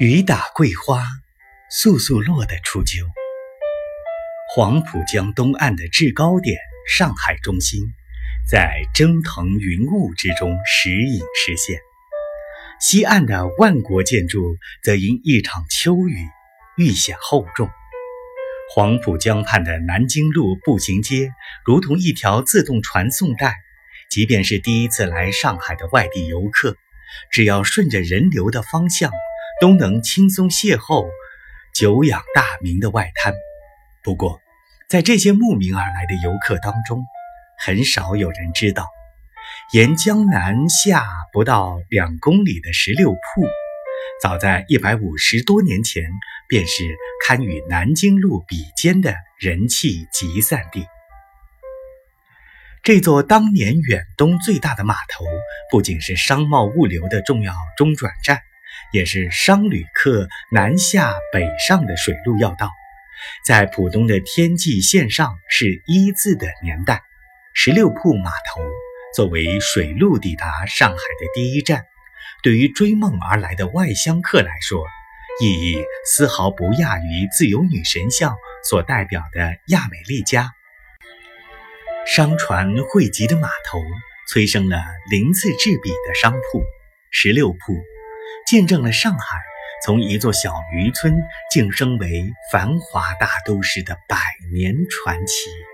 雨打桂花，簌簌落的初秋。黄浦江东岸的制高点上海中心，在蒸腾云雾之中时隐时现；西岸的万国建筑，则因一场秋雨愈显厚重。黄浦江畔的南京路步行街，如同一条自动传送带，即便是第一次来上海的外地游客，只要顺着人流的方向。都能轻松邂逅久仰大名的外滩。不过，在这些慕名而来的游客当中，很少有人知道，沿江南下不到两公里的十六铺，早在一百五十多年前便是堪与南京路比肩的人气集散地。这座当年远东最大的码头，不仅是商贸物流的重要中转站。也是商旅客南下北上的水路要道，在浦东的天际线上是一字的年代。十六铺码头作为水路抵达上海的第一站，对于追梦而来的外乡客来说，意义丝毫不亚于自由女神像所代表的亚美利加。商船汇集的码头，催生了鳞次栉比的商铺，十六铺。见证了上海从一座小渔村晋升为繁华大都市的百年传奇。